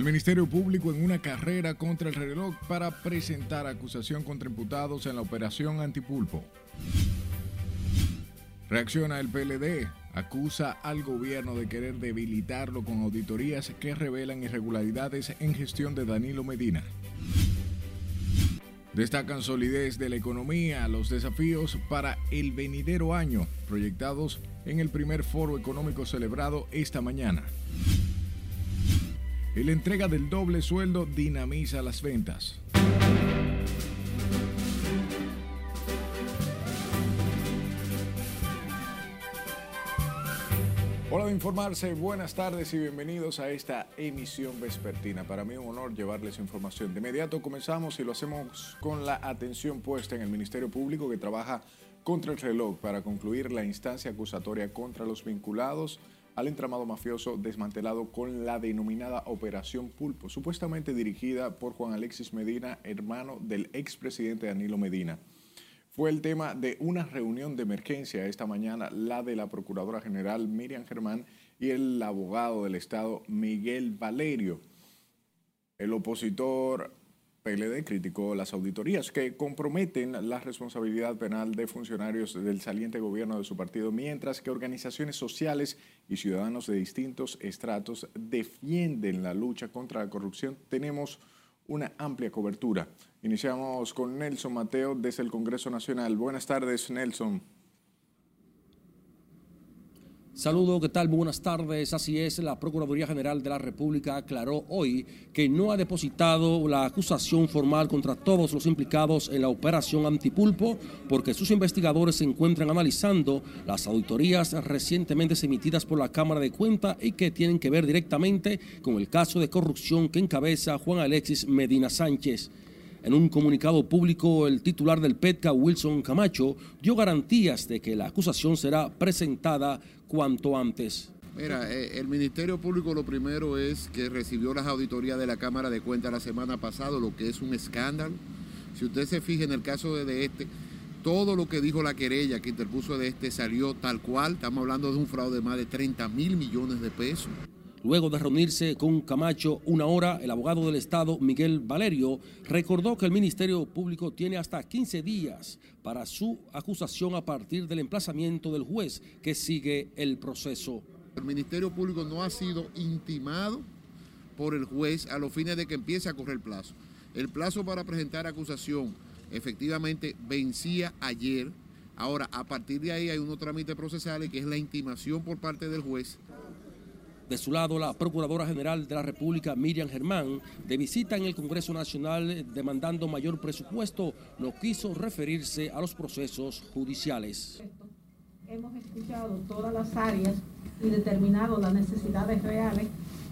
El Ministerio Público en una carrera contra el reloj para presentar acusación contra imputados en la operación Antipulpo. Reacciona el PLD, acusa al gobierno de querer debilitarlo con auditorías que revelan irregularidades en gestión de Danilo Medina. Destacan solidez de la economía, los desafíos para el venidero año, proyectados en el primer foro económico celebrado esta mañana. La entrega del doble sueldo dinamiza las ventas. Hola de informarse, buenas tardes y bienvenidos a esta emisión vespertina. Para mí un honor llevarles información. De inmediato comenzamos y lo hacemos con la atención puesta en el Ministerio Público que trabaja contra el reloj para concluir la instancia acusatoria contra los vinculados al entramado mafioso desmantelado con la denominada Operación Pulpo, supuestamente dirigida por Juan Alexis Medina, hermano del expresidente Danilo Medina. Fue el tema de una reunión de emergencia esta mañana, la de la Procuradora General Miriam Germán y el abogado del Estado Miguel Valerio. El opositor PLD criticó las auditorías que comprometen la responsabilidad penal de funcionarios del saliente gobierno de su partido, mientras que organizaciones sociales y ciudadanos de distintos estratos defienden la lucha contra la corrupción. Tenemos una amplia cobertura. Iniciamos con Nelson Mateo desde el Congreso Nacional. Buenas tardes, Nelson. Saludo, ¿qué tal? buenas tardes. Así es, la Procuraduría General de la República aclaró hoy que no ha depositado la acusación formal contra todos los implicados en la operación Antipulpo porque sus investigadores se encuentran analizando las auditorías recientemente emitidas por la Cámara de Cuentas y que tienen que ver directamente con el caso de corrupción que encabeza Juan Alexis Medina Sánchez. En un comunicado público, el titular del PETCA, Wilson Camacho, dio garantías de que la acusación será presentada cuanto antes. Mira, eh, el Ministerio Público lo primero es que recibió las auditorías de la Cámara de Cuentas la semana pasada, lo que es un escándalo. Si usted se fija en el caso de este, todo lo que dijo la querella que interpuso de este salió tal cual. Estamos hablando de un fraude de más de 30 mil millones de pesos. Luego de reunirse con Camacho una hora, el abogado del Estado, Miguel Valerio, recordó que el Ministerio Público tiene hasta 15 días para su acusación a partir del emplazamiento del juez que sigue el proceso. El Ministerio Público no ha sido intimado por el juez a los fines de que empiece a correr el plazo. El plazo para presentar acusación efectivamente vencía ayer. Ahora, a partir de ahí hay unos trámites procesales que es la intimación por parte del juez de su lado, la Procuradora General de la República, Miriam Germán, de visita en el Congreso Nacional demandando mayor presupuesto, no quiso referirse a los procesos judiciales. Hemos escuchado todas las áreas y determinado las necesidades reales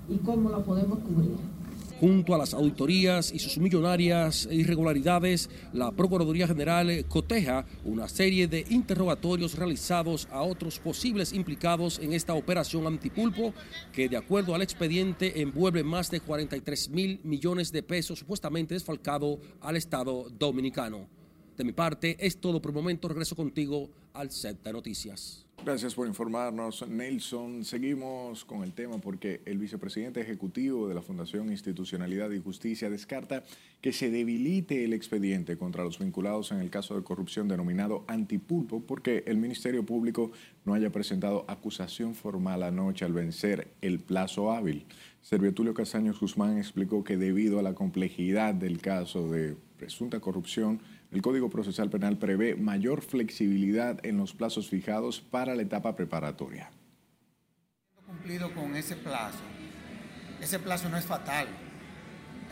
y cómo lo podemos cubrir. Junto a las auditorías y sus millonarias irregularidades, la Procuraduría General coteja una serie de interrogatorios realizados a otros posibles implicados en esta operación antipulpo, que de acuerdo al expediente envuelve más de 43 mil millones de pesos supuestamente desfalcado al Estado dominicano. De mi parte, es todo por el momento. Regreso contigo al set de noticias. Gracias por informarnos, Nelson. Seguimos con el tema porque el vicepresidente ejecutivo de la Fundación Institucionalidad y Justicia descarta que se debilite el expediente contra los vinculados en el caso de corrupción denominado Antipulpo porque el Ministerio Público no haya presentado acusación formal anoche al vencer el plazo hábil. Servio Tulio Castaños Guzmán explicó que debido a la complejidad del caso de presunta corrupción, el Código Procesal Penal prevé mayor flexibilidad en los plazos fijados para la etapa preparatoria. Cumplido con ese plazo, ese plazo no es fatal.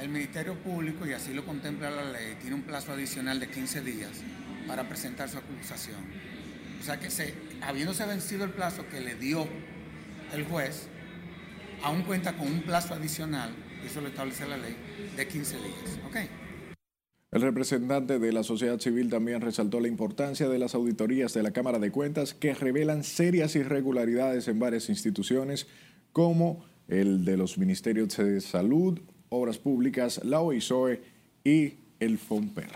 El Ministerio Público, y así lo contempla la ley, tiene un plazo adicional de 15 días para presentar su acusación. O sea que se, habiéndose vencido el plazo que le dio el juez, aún cuenta con un plazo adicional, eso lo establece la ley, de 15 días. ¿okay? El representante de la sociedad civil también resaltó la importancia de las auditorías de la Cámara de Cuentas que revelan serias irregularidades en varias instituciones como el de los Ministerios de Salud, Obras Públicas, la OISOE y el FOMPER.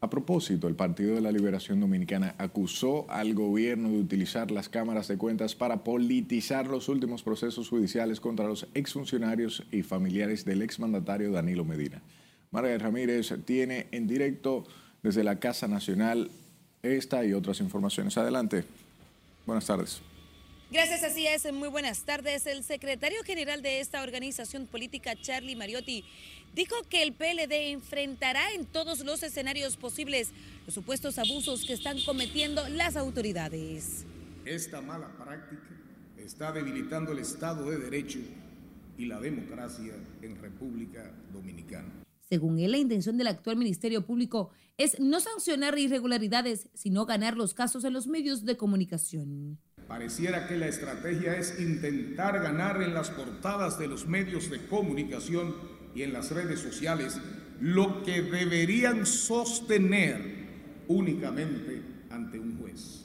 A propósito, el Partido de la Liberación Dominicana acusó al gobierno de utilizar las cámaras de cuentas para politizar los últimos procesos judiciales contra los exfuncionarios y familiares del exmandatario Danilo Medina. Margarita Ramírez tiene en directo desde la Casa Nacional esta y otras informaciones. Adelante. Buenas tardes. Gracias, así es. Muy buenas tardes. El secretario general de esta organización política, Charlie Mariotti, dijo que el PLD enfrentará en todos los escenarios posibles los supuestos abusos que están cometiendo las autoridades. Esta mala práctica está debilitando el Estado de Derecho y la democracia en República Dominicana. Según él, la intención del actual Ministerio Público es no sancionar irregularidades, sino ganar los casos en los medios de comunicación. Pareciera que la estrategia es intentar ganar en las portadas de los medios de comunicación y en las redes sociales lo que deberían sostener únicamente ante un juez.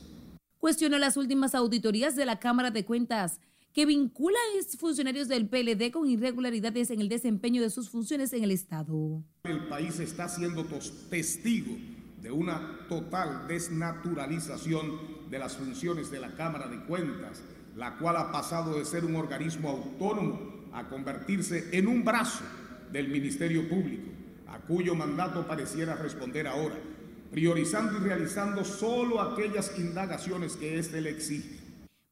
Cuestionó las últimas auditorías de la Cámara de Cuentas que vinculan a funcionarios del PLD con irregularidades en el desempeño de sus funciones en el Estado. El país está siendo testigo de una total desnaturalización de las funciones de la Cámara de Cuentas, la cual ha pasado de ser un organismo autónomo a convertirse en un brazo del Ministerio Público, a cuyo mandato pareciera responder ahora, priorizando y realizando solo aquellas indagaciones que éste le exige.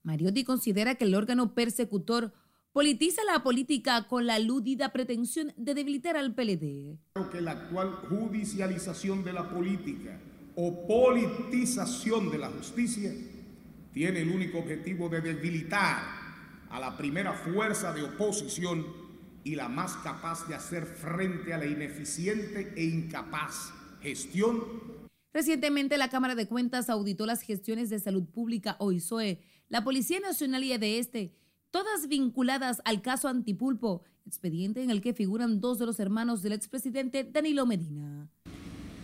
Mariotti considera que el órgano persecutor politiza la política con la lúdida pretensión de debilitar al PLD. Creo que la actual judicialización de la política o politización de la justicia tiene el único objetivo de debilitar a la primera fuerza de oposición y la más capaz de hacer frente a la ineficiente e incapaz gestión. Recientemente la Cámara de Cuentas auditó las gestiones de salud pública OISOE, la Policía Nacional y de este, todas vinculadas al caso Antipulpo, expediente en el que figuran dos de los hermanos del expresidente Danilo Medina.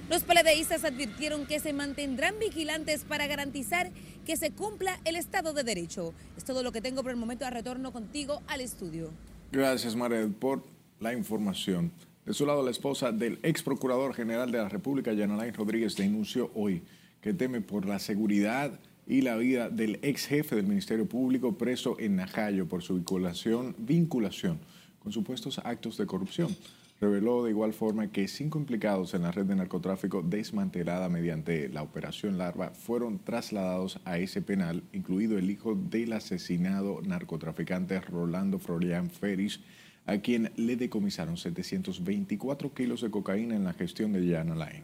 Los peledeístas advirtieron que se mantendrán vigilantes para garantizar que se cumpla el Estado de Derecho. Es todo lo que tengo por el momento. A retorno contigo al estudio. Gracias, Mared, por la información. De su lado, la esposa del ex procurador general de la República, Yanalain Rodríguez, denunció hoy que teme por la seguridad y la vida del ex jefe del Ministerio Público preso en Najayo por su vinculación, vinculación con supuestos actos de corrupción. Reveló de igual forma que cinco implicados en la red de narcotráfico desmantelada mediante la operación Larva fueron trasladados a ese penal, incluido el hijo del asesinado narcotraficante Rolando Florian Ferris, a quien le decomisaron 724 kilos de cocaína en la gestión de Jan Alain.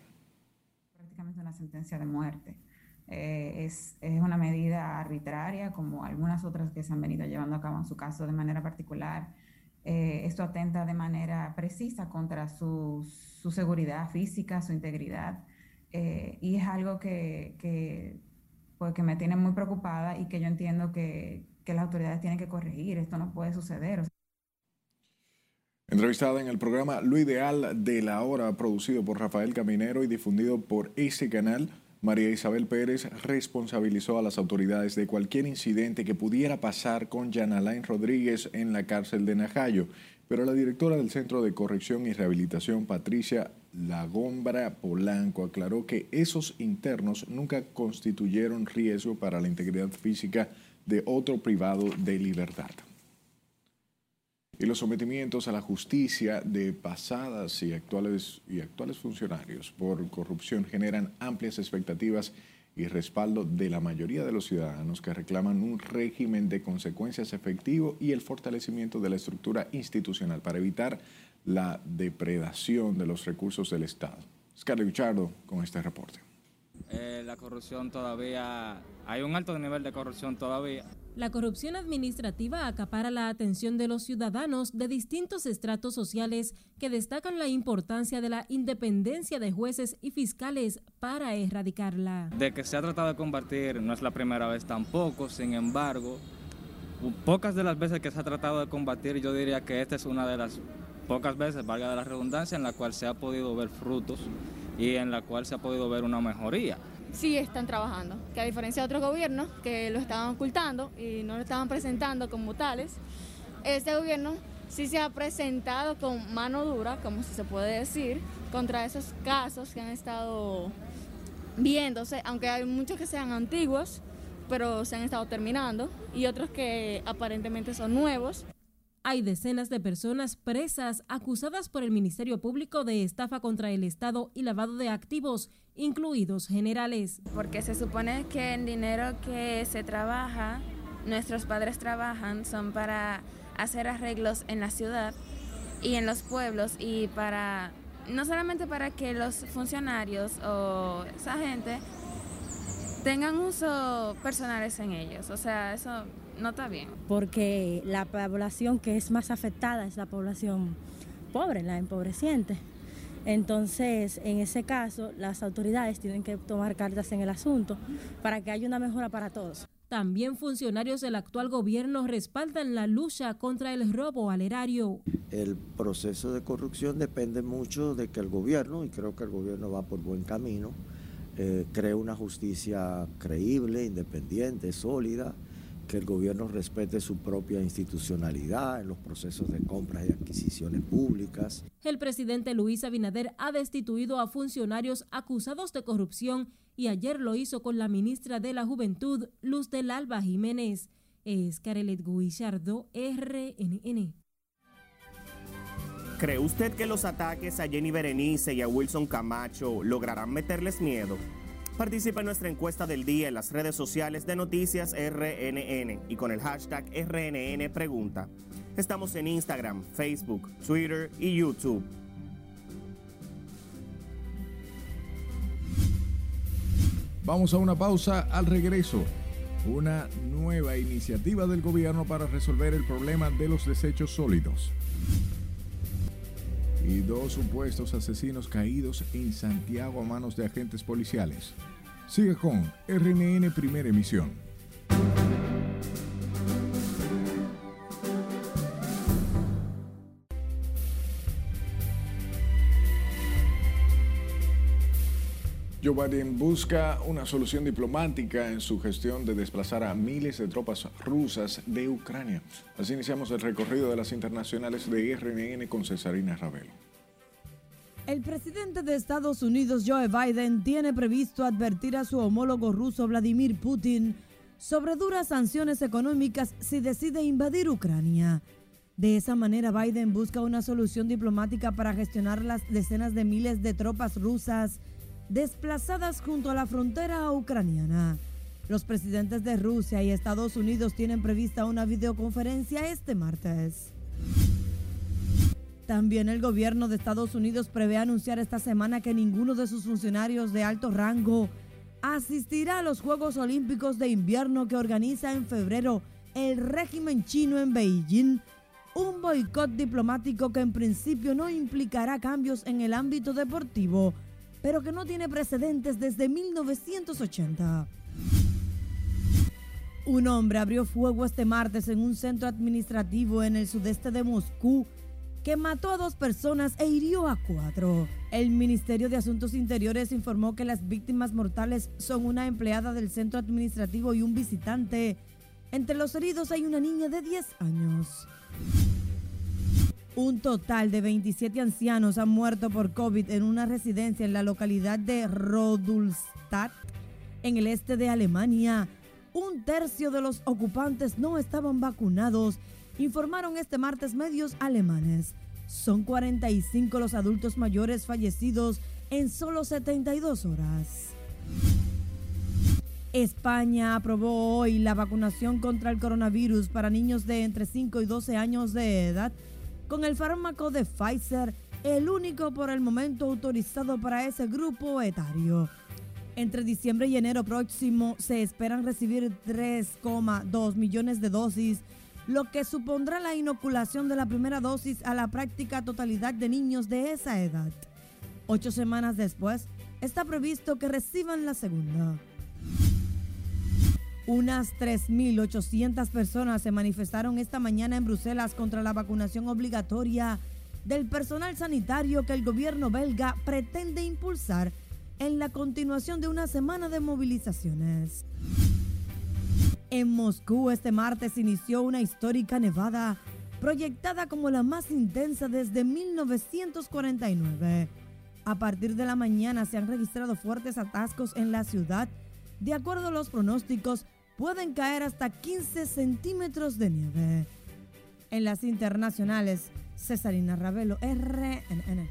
Prácticamente una sentencia de muerte. Eh, es, es, una medida arbitraria, como algunas otras que se han venido llevando a cabo en su caso de manera particular. Eh, esto atenta de manera precisa contra su, su seguridad física, su integridad, eh, y es algo que, que, pues, que me tiene muy preocupada y que yo entiendo que, que las autoridades tienen que corregir. Esto no puede suceder. Entrevistada en el programa Lo Ideal de la Hora, producido por Rafael Caminero y difundido por este canal, María Isabel Pérez responsabilizó a las autoridades de cualquier incidente que pudiera pasar con Jan Alain Rodríguez en la cárcel de Najayo, pero la directora del Centro de Corrección y Rehabilitación, Patricia Lagombra Polanco, aclaró que esos internos nunca constituyeron riesgo para la integridad física de otro privado de libertad y los sometimientos a la justicia de pasadas y actuales, y actuales funcionarios por corrupción generan amplias expectativas y respaldo de la mayoría de los ciudadanos que reclaman un régimen de consecuencias efectivo y el fortalecimiento de la estructura institucional para evitar la depredación de los recursos del Estado. Scarlett Bichardo con este reporte. Eh, la corrupción todavía, hay un alto nivel de corrupción todavía. La corrupción administrativa acapara la atención de los ciudadanos de distintos estratos sociales que destacan la importancia de la independencia de jueces y fiscales para erradicarla. De que se ha tratado de combatir no es la primera vez tampoco, sin embargo, pocas de las veces que se ha tratado de combatir, yo diría que esta es una de las pocas veces, valga de la redundancia, en la cual se ha podido ver frutos y en la cual se ha podido ver una mejoría sí están trabajando, que a diferencia de otros gobiernos que lo estaban ocultando y no lo estaban presentando como tales, este gobierno sí se ha presentado con mano dura, como se puede decir, contra esos casos que han estado viéndose, aunque hay muchos que sean antiguos, pero se han estado terminando, y otros que aparentemente son nuevos. Hay decenas de personas presas acusadas por el Ministerio Público de estafa contra el Estado y lavado de activos, incluidos generales. Porque se supone que el dinero que se trabaja, nuestros padres trabajan, son para hacer arreglos en la ciudad y en los pueblos y para, no solamente para que los funcionarios o esa gente tengan uso personales en ellos. O sea, eso no está bien. Porque la población que es más afectada es la población pobre, la empobreciente. Entonces, en ese caso, las autoridades tienen que tomar cartas en el asunto para que haya una mejora para todos. También funcionarios del actual gobierno respaldan la lucha contra el robo al erario. El proceso de corrupción depende mucho de que el gobierno, y creo que el gobierno va por buen camino, eh, cree una justicia creíble, independiente, sólida, que el gobierno respete su propia institucionalidad en los procesos de compras y adquisiciones públicas. El presidente Luis Abinader ha destituido a funcionarios acusados de corrupción y ayer lo hizo con la ministra de la Juventud, Luz del Alba Jiménez. Es Carelet Guillardo, RNN. ¿Cree usted que los ataques a Jenny Berenice y a Wilson Camacho lograrán meterles miedo? Participa en nuestra encuesta del día en las redes sociales de Noticias RNN y con el hashtag RNN Pregunta. Estamos en Instagram, Facebook, Twitter y YouTube. Vamos a una pausa al regreso. Una nueva iniciativa del gobierno para resolver el problema de los desechos sólidos. Y dos supuestos asesinos caídos en Santiago a manos de agentes policiales. Sigue con RNN Primera Emisión. Joe Biden busca una solución diplomática en su gestión de desplazar a miles de tropas rusas de Ucrania. Así iniciamos el recorrido de las internacionales de RNN con Cesarina Ravelo. El presidente de Estados Unidos, Joe Biden, tiene previsto advertir a su homólogo ruso, Vladimir Putin, sobre duras sanciones económicas si decide invadir Ucrania. De esa manera, Biden busca una solución diplomática para gestionar las decenas de miles de tropas rusas desplazadas junto a la frontera ucraniana. Los presidentes de Rusia y Estados Unidos tienen prevista una videoconferencia este martes. También el gobierno de Estados Unidos prevé anunciar esta semana que ninguno de sus funcionarios de alto rango asistirá a los Juegos Olímpicos de Invierno que organiza en febrero el régimen chino en Beijing, un boicot diplomático que en principio no implicará cambios en el ámbito deportivo, pero que no tiene precedentes desde 1980. Un hombre abrió fuego este martes en un centro administrativo en el sudeste de Moscú que mató a dos personas e hirió a cuatro. El Ministerio de Asuntos Interiores informó que las víctimas mortales son una empleada del centro administrativo y un visitante. Entre los heridos hay una niña de 10 años. Un total de 27 ancianos han muerto por COVID en una residencia en la localidad de Rodulstadt, en el este de Alemania. Un tercio de los ocupantes no estaban vacunados, informaron este martes medios alemanes. Son 45 los adultos mayores fallecidos en solo 72 horas. España aprobó hoy la vacunación contra el coronavirus para niños de entre 5 y 12 años de edad con el fármaco de Pfizer, el único por el momento autorizado para ese grupo etario. Entre diciembre y enero próximo se esperan recibir 3,2 millones de dosis, lo que supondrá la inoculación de la primera dosis a la práctica totalidad de niños de esa edad. Ocho semanas después, está previsto que reciban la segunda. Unas 3.800 personas se manifestaron esta mañana en Bruselas contra la vacunación obligatoria del personal sanitario que el gobierno belga pretende impulsar en la continuación de una semana de movilizaciones. En Moscú este martes inició una histórica nevada proyectada como la más intensa desde 1949. A partir de la mañana se han registrado fuertes atascos en la ciudad. De acuerdo a los pronósticos, pueden caer hasta 15 centímetros de nieve. En las internacionales, Cesarina Ravelo, RNN.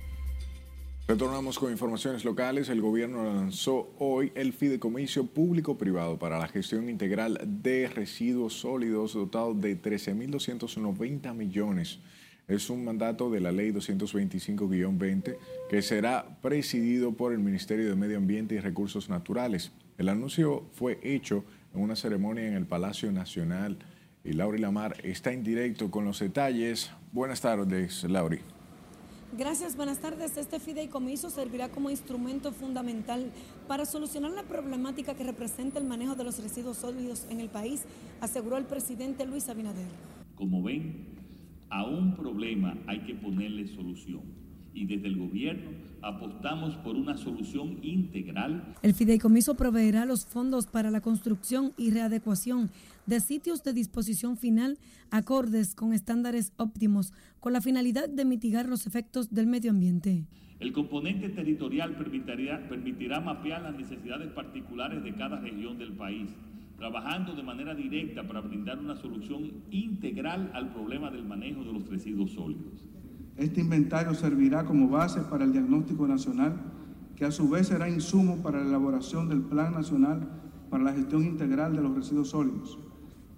Retornamos con informaciones locales. El gobierno lanzó hoy el Fideicomiso Público-Privado para la gestión integral de residuos sólidos dotado de 13.290 millones. Es un mandato de la Ley 225-20 que será presidido por el Ministerio de Medio Ambiente y Recursos Naturales. El anuncio fue hecho en una ceremonia en el Palacio Nacional y Lauri Lamar está en directo con los detalles. Buenas tardes, Lauri. Gracias, buenas tardes. Este fideicomiso servirá como instrumento fundamental para solucionar la problemática que representa el manejo de los residuos sólidos en el país, aseguró el presidente Luis Abinader. Como ven, a un problema hay que ponerle solución y desde el gobierno apostamos por una solución integral. El fideicomiso proveerá los fondos para la construcción y readecuación de sitios de disposición final acordes con estándares óptimos, con la finalidad de mitigar los efectos del medio ambiente. El componente territorial permitirá, permitirá mapear las necesidades particulares de cada región del país, trabajando de manera directa para brindar una solución integral al problema del manejo de los residuos sólidos. Este inventario servirá como base para el diagnóstico nacional, que a su vez será insumo para la elaboración del Plan Nacional para la Gestión Integral de los Residuos Sólidos.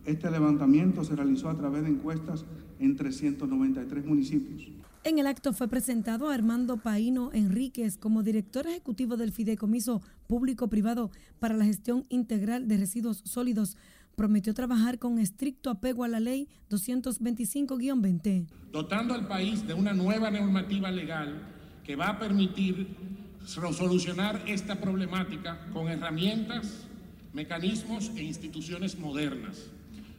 Este levantamiento se realizó a través de encuestas en 393 municipios. En el acto fue presentado a Armando Paino Enríquez como director ejecutivo del Fideicomiso Público-Privado para la Gestión Integral de Residuos Sólidos. Prometió trabajar con estricto apego a la ley 225-20. Dotando al país de una nueva normativa legal que va a permitir solucionar esta problemática con herramientas, mecanismos e instituciones modernas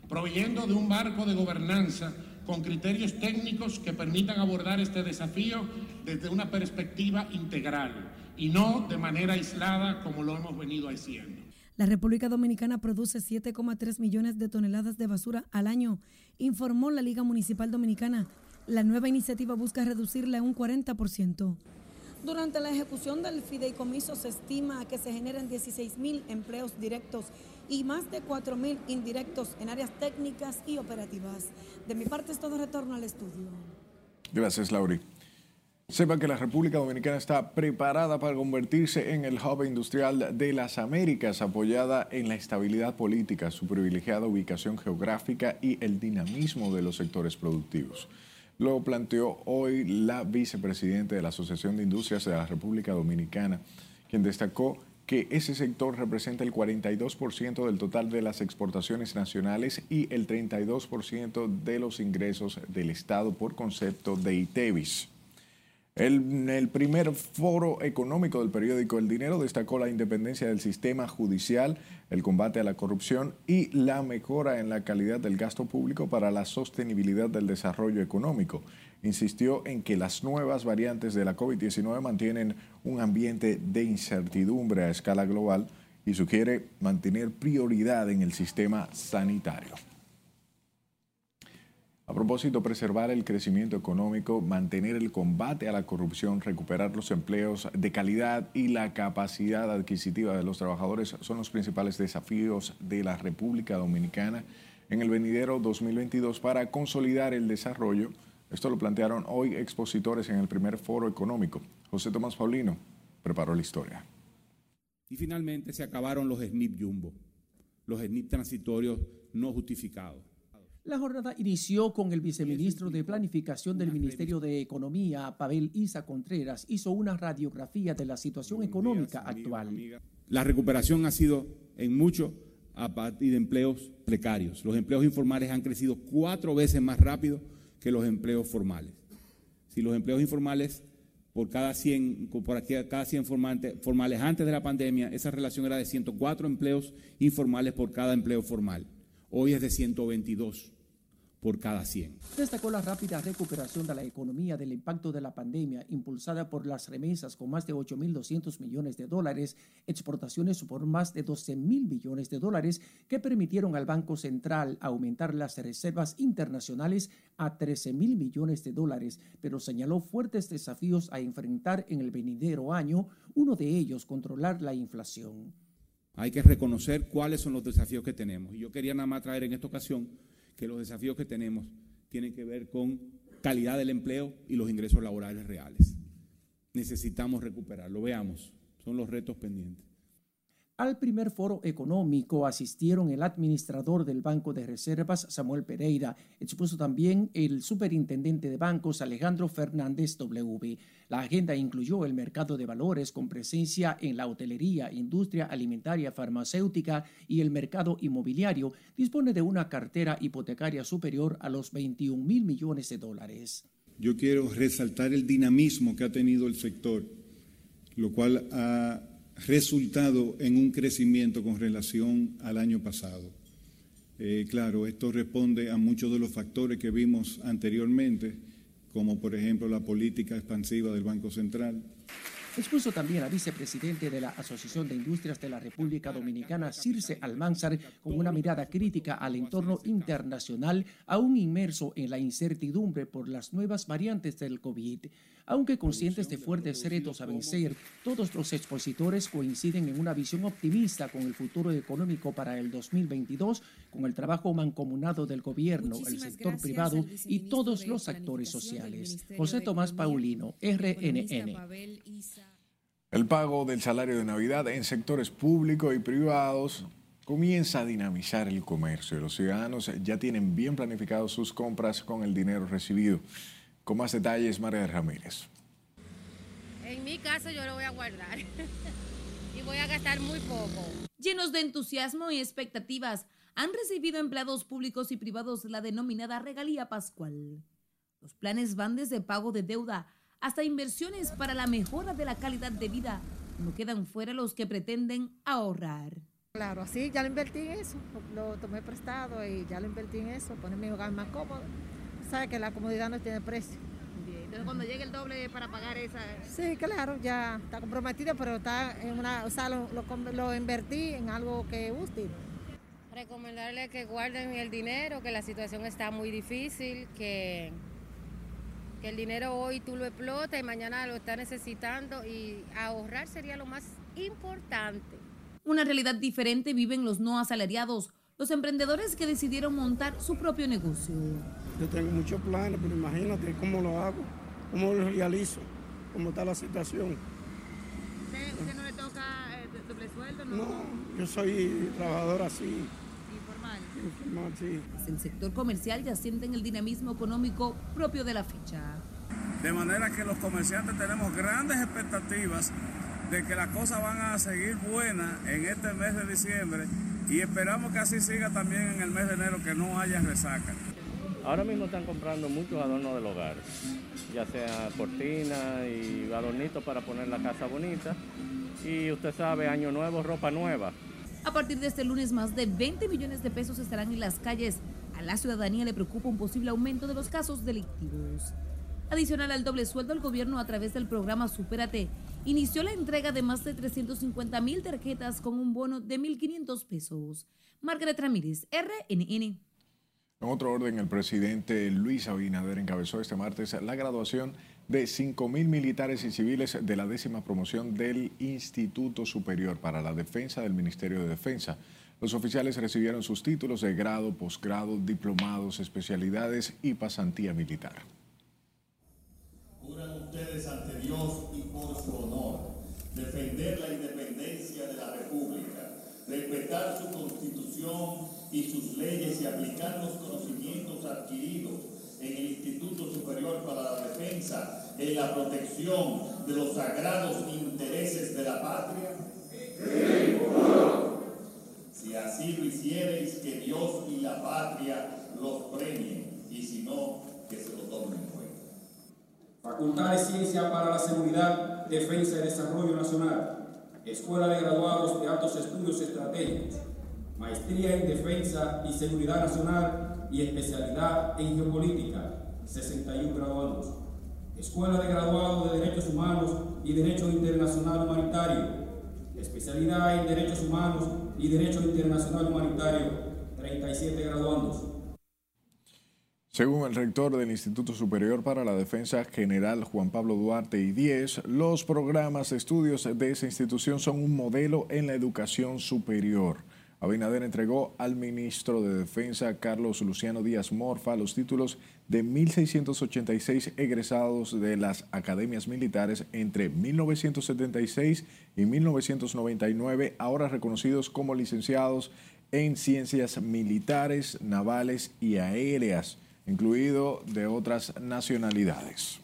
proveyendo de un marco de gobernanza con criterios técnicos que permitan abordar este desafío desde una perspectiva integral y no de manera aislada como lo hemos venido haciendo. La República Dominicana produce 7,3 millones de toneladas de basura al año, informó la Liga Municipal Dominicana. La nueva iniciativa busca reducirla un 40%. Durante la ejecución del fideicomiso se estima que se generen 16 mil empleos directos y más de 4.000 indirectos en áreas técnicas y operativas. De mi parte es todo retorno al estudio. Gracias, Lauri. Sepa que la República Dominicana está preparada para convertirse en el hub industrial de las Américas, apoyada en la estabilidad política, su privilegiada ubicación geográfica y el dinamismo de los sectores productivos. Lo planteó hoy la vicepresidenta de la Asociación de Industrias de la República Dominicana, quien destacó que ese sector representa el 42% del total de las exportaciones nacionales y el 32% de los ingresos del Estado por concepto de ITEVIS. En el primer foro económico del periódico El Dinero destacó la independencia del sistema judicial, el combate a la corrupción y la mejora en la calidad del gasto público para la sostenibilidad del desarrollo económico insistió en que las nuevas variantes de la COVID-19 mantienen un ambiente de incertidumbre a escala global y sugiere mantener prioridad en el sistema sanitario. A propósito, preservar el crecimiento económico, mantener el combate a la corrupción, recuperar los empleos de calidad y la capacidad adquisitiva de los trabajadores son los principales desafíos de la República Dominicana en el venidero 2022 para consolidar el desarrollo esto lo plantearon hoy expositores en el primer foro económico. José Tomás Paulino preparó la historia. Y finalmente se acabaron los SNIP jumbo, los SNIP transitorios no justificados. La jornada inició con el viceministro de Planificación del Ministerio de Economía, Pavel Isa Contreras, hizo una radiografía de la situación económica actual. La recuperación ha sido en mucho a partir de empleos precarios. Los empleos informales han crecido cuatro veces más rápido que los empleos formales. Si los empleos informales por cada 100, por cada 100 formales antes de la pandemia, esa relación era de 104 empleos informales por cada empleo formal. Hoy es de 122. Por cada 100. Destacó la rápida recuperación de la economía del impacto de la pandemia, impulsada por las remesas con más de 8.200 millones de dólares, exportaciones por más de 12.000 millones de dólares, que permitieron al Banco Central aumentar las reservas internacionales a 13.000 millones de dólares, pero señaló fuertes desafíos a enfrentar en el venidero año, uno de ellos controlar la inflación. Hay que reconocer cuáles son los desafíos que tenemos. Y yo quería nada más traer en esta ocasión que los desafíos que tenemos tienen que ver con calidad del empleo y los ingresos laborales reales. Necesitamos recuperarlo. Veamos, son los retos pendientes. Al primer foro económico asistieron el administrador del Banco de Reservas, Samuel Pereira, expuso también el superintendente de bancos, Alejandro Fernández W. La agenda incluyó el mercado de valores con presencia en la hotelería, industria alimentaria, farmacéutica y el mercado inmobiliario. Dispone de una cartera hipotecaria superior a los 21 mil millones de dólares. Yo quiero resaltar el dinamismo que ha tenido el sector, lo cual ha resultado en un crecimiento con relación al año pasado. Eh, claro, esto responde a muchos de los factores que vimos anteriormente, como por ejemplo la política expansiva del Banco Central, Expuso también la vicepresidente de la Asociación de Industrias de la República Dominicana, Circe Almanzar, con una mirada crítica al entorno internacional, aún inmerso en la incertidumbre por las nuevas variantes del COVID. Aunque conscientes de fuertes retos a vencer, todos los expositores coinciden en una visión optimista con el futuro económico para el 2022, con el trabajo mancomunado del gobierno, el sector privado y todos los actores sociales. José Tomás Paulino, RNN. El pago del salario de Navidad en sectores públicos y privados comienza a dinamizar el comercio. Los ciudadanos ya tienen bien planificados sus compras con el dinero recibido. Con más detalles, María Ramírez. En mi caso yo lo voy a guardar y voy a gastar muy poco. Llenos de entusiasmo y expectativas, han recibido empleados públicos y privados la denominada regalía pascual. Los planes van desde pago de deuda hasta inversiones para la mejora de la calidad de vida. No quedan fuera los que pretenden ahorrar. Claro, así ya lo invertí en eso, lo tomé prestado y ya lo invertí en eso, poner mi hogar más cómodo. Sabe que la comodidad no tiene precio. Bien, entonces cuando llegue el doble para pagar esa... Sí, claro, ya está comprometido, pero está en una, o sea, lo, lo, lo invertí en algo que es útil. Recomendarle que guarden el dinero, que la situación está muy difícil, que que el dinero hoy tú lo explotas y mañana lo estás necesitando y ahorrar sería lo más importante. Una realidad diferente viven los no asalariados, los emprendedores que decidieron montar su propio negocio. Yo tengo muchos planes, pero imagínate cómo lo hago, cómo lo realizo, cómo está la situación. ¿Usted, usted no le toca eh, doble sueldo? No? no, yo soy trabajador así. El sector comercial ya sienten el dinamismo económico propio de la fecha. De manera que los comerciantes tenemos grandes expectativas de que las cosas van a seguir buenas en este mes de diciembre y esperamos que así siga también en el mes de enero, que no haya resaca. Ahora mismo están comprando muchos adornos del hogar, ya sea cortinas y adornitos para poner la casa bonita. Y usted sabe, año nuevo, ropa nueva. A partir de este lunes, más de 20 millones de pesos estarán en las calles. A la ciudadanía le preocupa un posible aumento de los casos delictivos. Adicional al doble sueldo, el gobierno, a través del programa Supérate, inició la entrega de más de 350 mil tarjetas con un bono de 1.500 pesos. Margaret Ramírez, RNN. En otro orden, el presidente Luis Abinader encabezó este martes la graduación de 5.000 militares y civiles de la décima promoción del Instituto Superior para la Defensa del Ministerio de Defensa. Los oficiales recibieron sus títulos de grado, posgrado, diplomados, especialidades y pasantía militar. Juran ustedes ante Dios y por su honor defender la independencia de la República, respetar su constitución y sus leyes y aplicar los conocimientos adquiridos en el Instituto Superior para Defensa en la protección de los sagrados intereses de la patria? Si así lo hiciereis, que Dios y la patria los premien, y si no, que se lo tomen en cuenta. Facultad de Ciencia para la Seguridad, Defensa y Desarrollo Nacional, Escuela de Graduados de Altos Estudios Estratégicos, maestría en Defensa y Seguridad Nacional y especialidad en Geopolítica, 61 graduados. Escuela de Graduado de Derechos Humanos y Derecho Internacional Humanitario, especialidad en Derechos Humanos y Derecho Internacional Humanitario, 37 graduandos. Según el rector del Instituto Superior para la Defensa General Juan Pablo Duarte y 10, los programas de estudios de esa institución son un modelo en la educación superior. Abinader entregó al ministro de Defensa Carlos Luciano Díaz Morfa los títulos de 1.686 egresados de las academias militares entre 1976 y 1999, ahora reconocidos como licenciados en ciencias militares, navales y aéreas, incluido de otras nacionalidades.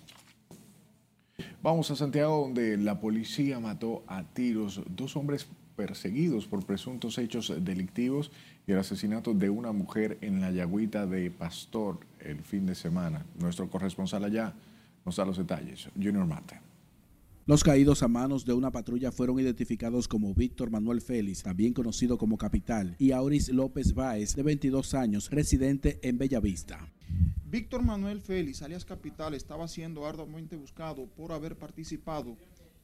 Vamos a Santiago, donde la policía mató a tiros dos hombres perseguidos por presuntos hechos delictivos y el asesinato de una mujer en la Yagüita de Pastor el fin de semana. Nuestro corresponsal allá nos da los detalles. Junior Mate. Los caídos a manos de una patrulla fueron identificados como Víctor Manuel Félix, también conocido como Capital, y Auris López Báez, de 22 años, residente en Bellavista. Víctor Manuel Félix, alias Capital, estaba siendo arduamente buscado por haber participado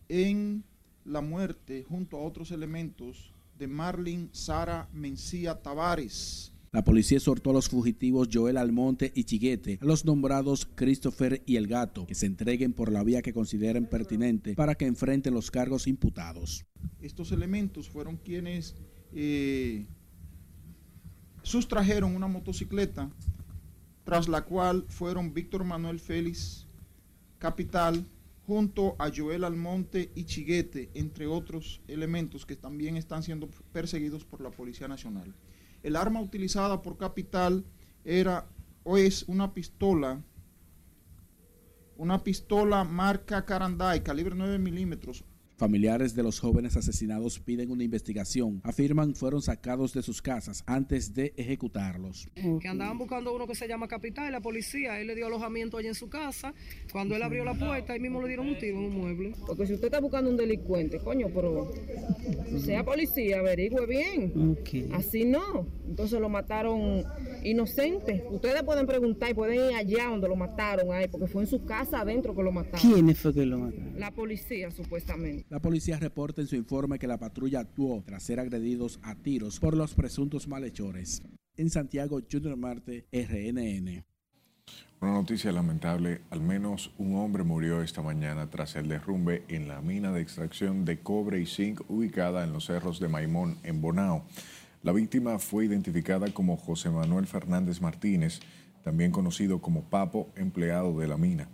en la muerte junto a otros elementos de Marlin Sara Mencía Tavares. La policía exhortó a los fugitivos Joel Almonte y Chiguete, a los nombrados Christopher y El Gato, que se entreguen por la vía que consideren pertinente para que enfrenten los cargos imputados. Estos elementos fueron quienes eh, sustrajeron una motocicleta, tras la cual fueron Víctor Manuel Félix, Capital, junto a Joel Almonte y Chiguete, entre otros elementos que también están siendo perseguidos por la Policía Nacional. El arma utilizada por Capital era o es una pistola, una pistola marca Caranday, calibre 9 milímetros, Familiares de los jóvenes asesinados piden una investigación. Afirman fueron sacados de sus casas antes de ejecutarlos. Que andaban buscando uno que se llama Capital la policía, él le dio alojamiento allá en su casa. Cuando él abrió la puerta, ahí mismo le dieron un tiro en un mueble. Porque si usted está buscando un delincuente, coño, pero sea policía, averigüe bien. Así no. Entonces lo mataron inocente. Ustedes pueden preguntar y pueden ir allá donde lo mataron, ahí, porque fue en su casa adentro que lo mataron. ¿Quiénes fue que lo mataron? La policía, supuestamente. La policía reporta en su informe que la patrulla actuó tras ser agredidos a tiros por los presuntos malhechores. En Santiago, Junior Marte, RNN. Una noticia lamentable, al menos un hombre murió esta mañana tras el derrumbe en la mina de extracción de cobre y zinc ubicada en los cerros de Maimón, en Bonao. La víctima fue identificada como José Manuel Fernández Martínez, también conocido como Papo, empleado de la mina.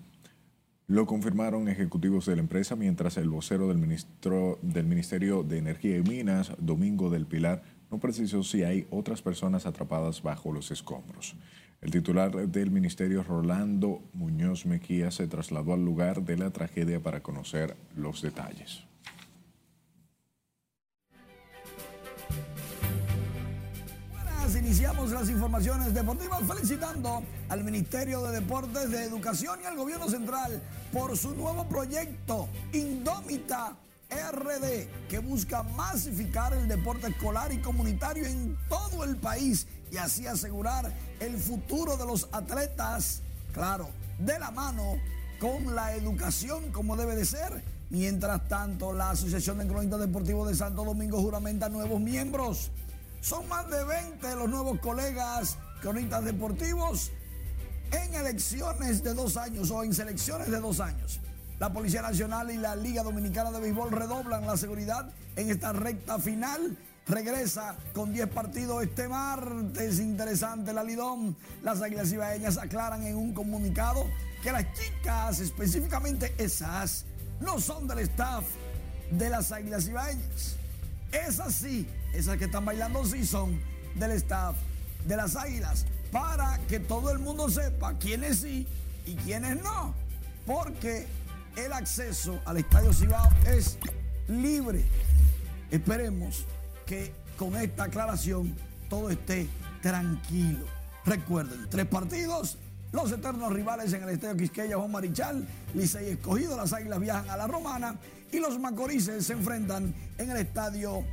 Lo confirmaron ejecutivos de la empresa, mientras el vocero del, ministro, del Ministerio de Energía y Minas, Domingo del Pilar, no precisó si hay otras personas atrapadas bajo los escombros. El titular del ministerio, Rolando Muñoz Mequía, se trasladó al lugar de la tragedia para conocer los detalles. Iniciamos las informaciones deportivas felicitando al Ministerio de Deportes de Educación y al Gobierno Central por su nuevo proyecto Indómita RD, que busca masificar el deporte escolar y comunitario en todo el país y así asegurar el futuro de los atletas, claro, de la mano con la educación como debe de ser. Mientras tanto, la Asociación de Cronistas Deportivos de Santo Domingo juramenta nuevos miembros. Son más de 20 los nuevos colegas cronistas deportivos en elecciones de dos años o en selecciones de dos años. La Policía Nacional y la Liga Dominicana de Béisbol redoblan la seguridad en esta recta final. Regresa con 10 partidos este martes. Interesante la Lidón. Las Águilas Ibaeñas aclaran en un comunicado que las chicas, específicamente esas, no son del staff de las Águilas Ibaeñas. Es así esas que están bailando sí son del staff de las Águilas, para que todo el mundo sepa quiénes sí y quiénes no, porque el acceso al Estadio Cibao es libre. Esperemos que con esta aclaración todo esté tranquilo. Recuerden, tres partidos, los eternos rivales en el Estadio Quisqueya, Juan Marichal, Licey Escogido, las Águilas viajan a la Romana y los Macorices se enfrentan en el Estadio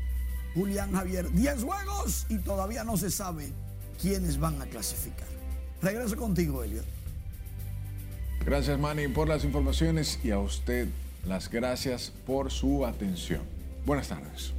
Julián Javier. 10 juegos y todavía no se sabe quiénes van a clasificar. Regreso contigo, Elliot. Gracias, Manny, por las informaciones y a usted las gracias por su atención. Buenas tardes.